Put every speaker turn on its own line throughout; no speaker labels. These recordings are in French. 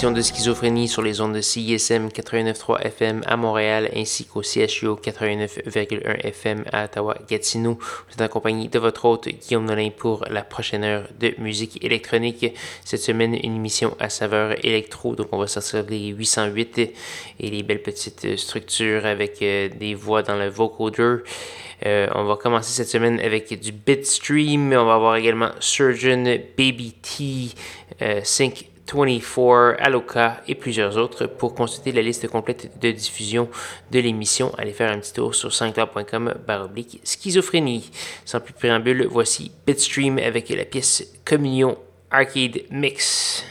De schizophrénie sur les ondes de CISM 89.3 FM à Montréal ainsi qu'au CHU 89.1 FM à Ottawa-Gatineau. Vous êtes en compagnie de votre hôte Guillaume Nolin pour la prochaine heure de musique électronique. Cette semaine, une émission à saveur électro, donc on va sortir les 808 et les belles petites structures avec euh, des voix dans le vocoder. Euh, on va commencer cette semaine avec du Bitstream. On va avoir également Surgeon, Baby T, euh, Sync 24, Aloka et plusieurs autres. Pour consulter la liste complète de diffusion de l'émission, allez faire un petit tour sur sanctuaire.com baroblique schizophrénie. Sans plus préambule, voici Bitstream avec la pièce Communion Arcade Mix.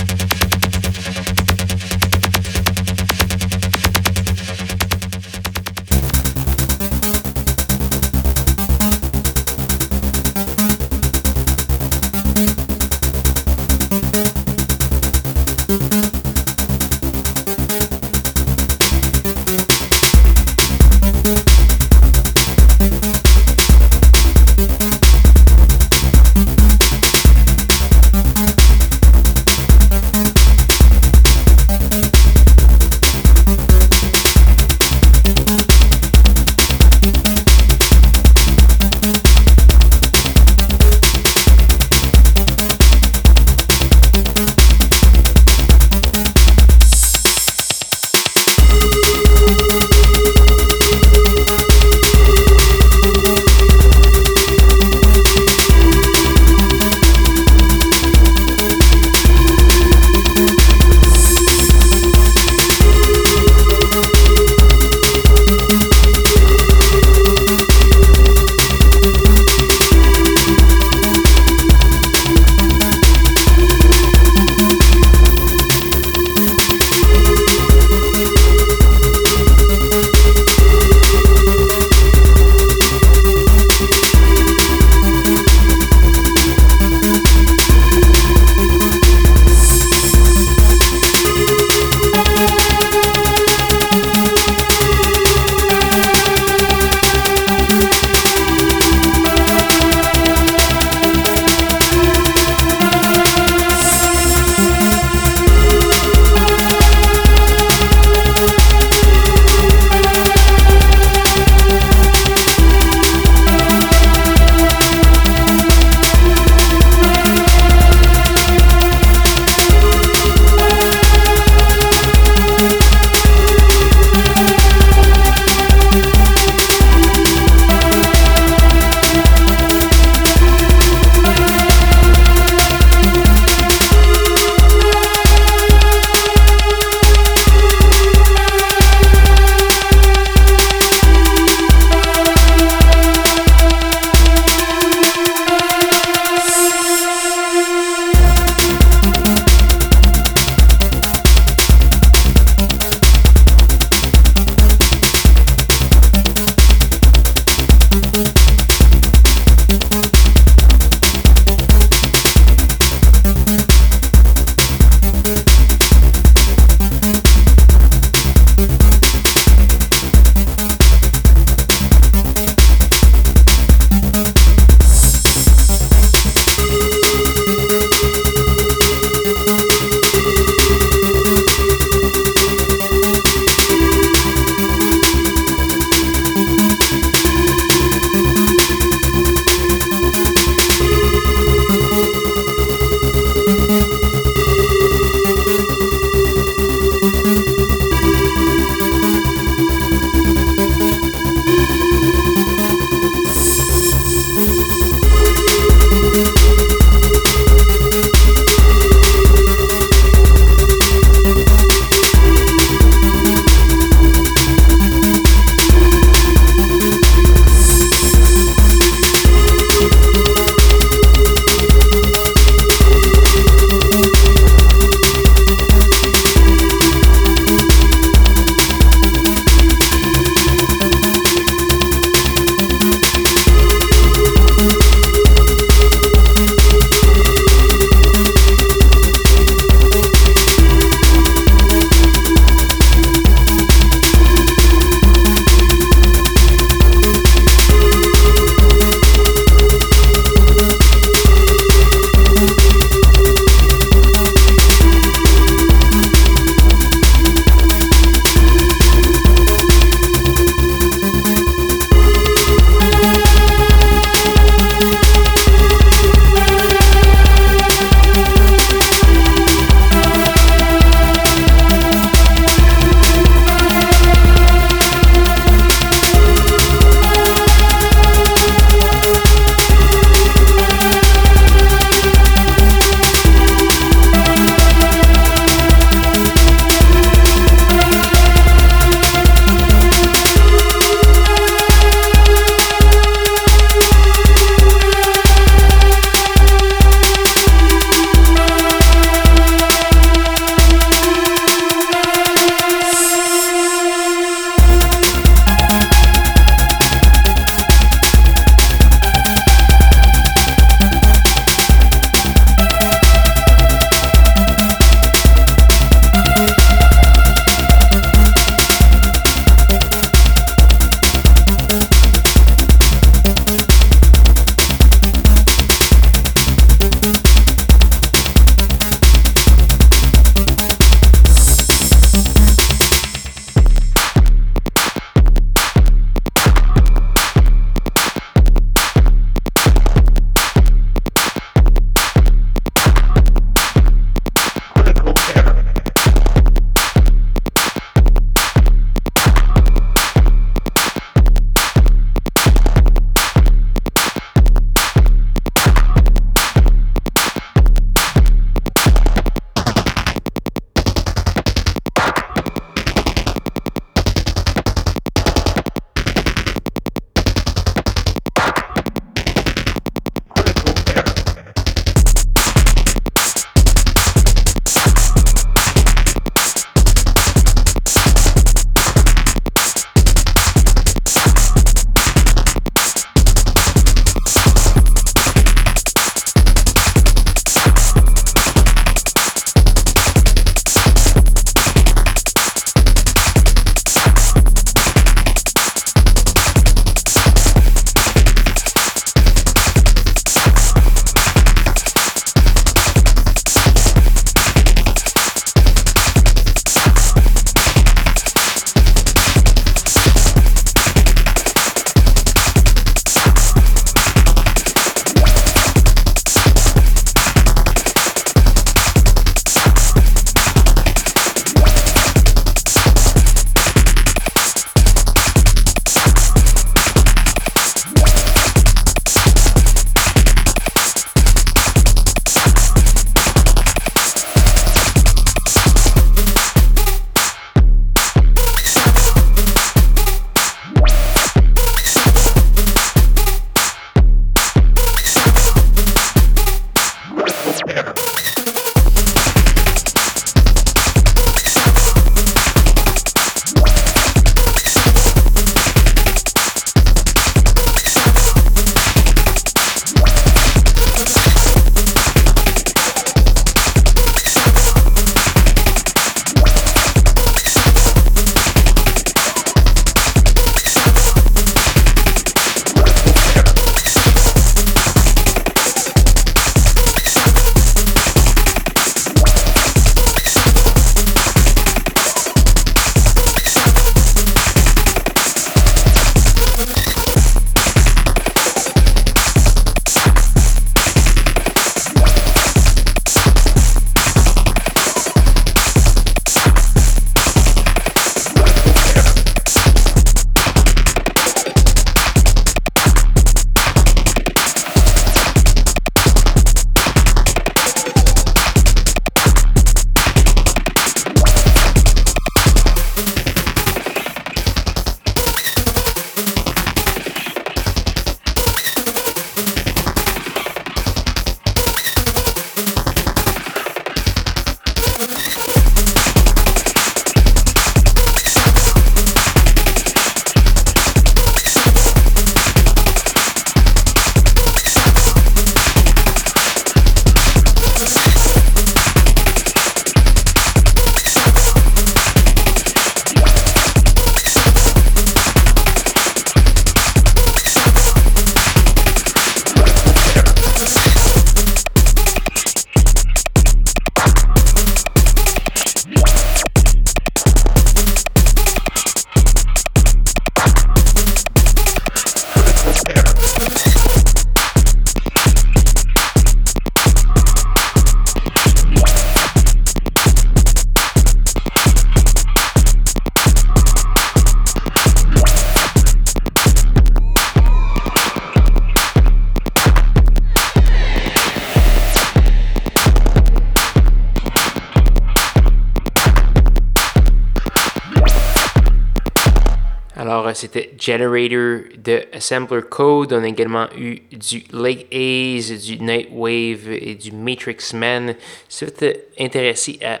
C'était Generator de Assembler Code. On a également eu du Lake Ace, du Nightwave et du Matrix Man. Si vous êtes intéressé à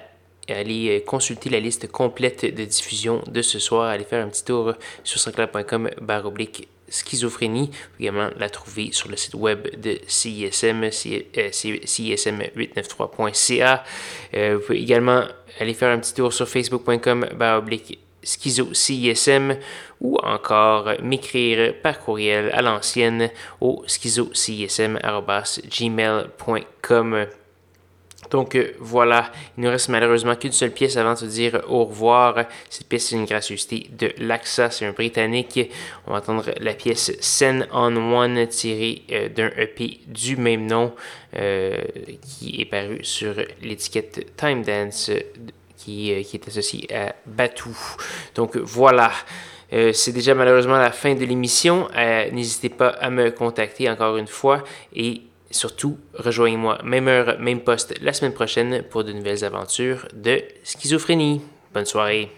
aller euh, consulter la liste complète de diffusion de ce soir, allez faire un petit tour sur sanscloud.com oblique schizophrénie. Vous pouvez également la trouver sur le site web de CISM, CISM893.ca. Euh, vous pouvez également aller faire un petit tour sur facebook.com oblique schizo CISM ou encore m'écrire par courriel à l'ancienne au schizocism.gmail.com. Donc euh, voilà, il nous reste malheureusement qu'une seule pièce avant de se dire au revoir. Cette pièce est une gracieuseté de l'AXA, c'est un Britannique. On va entendre la pièce Send on One tirée euh, d'un EP du même nom euh, qui est paru sur l'étiquette Time Dance qui, qui, est associé à Batou. Donc voilà. c'est déjà malheureusement la fin de l'émission. N'hésitez pas à me contacter encore une fois et surtout, rejoignez-moi même heure, même poste la semaine prochaine pour de nouvelles aventures de schizophrénie. Bonne soirée.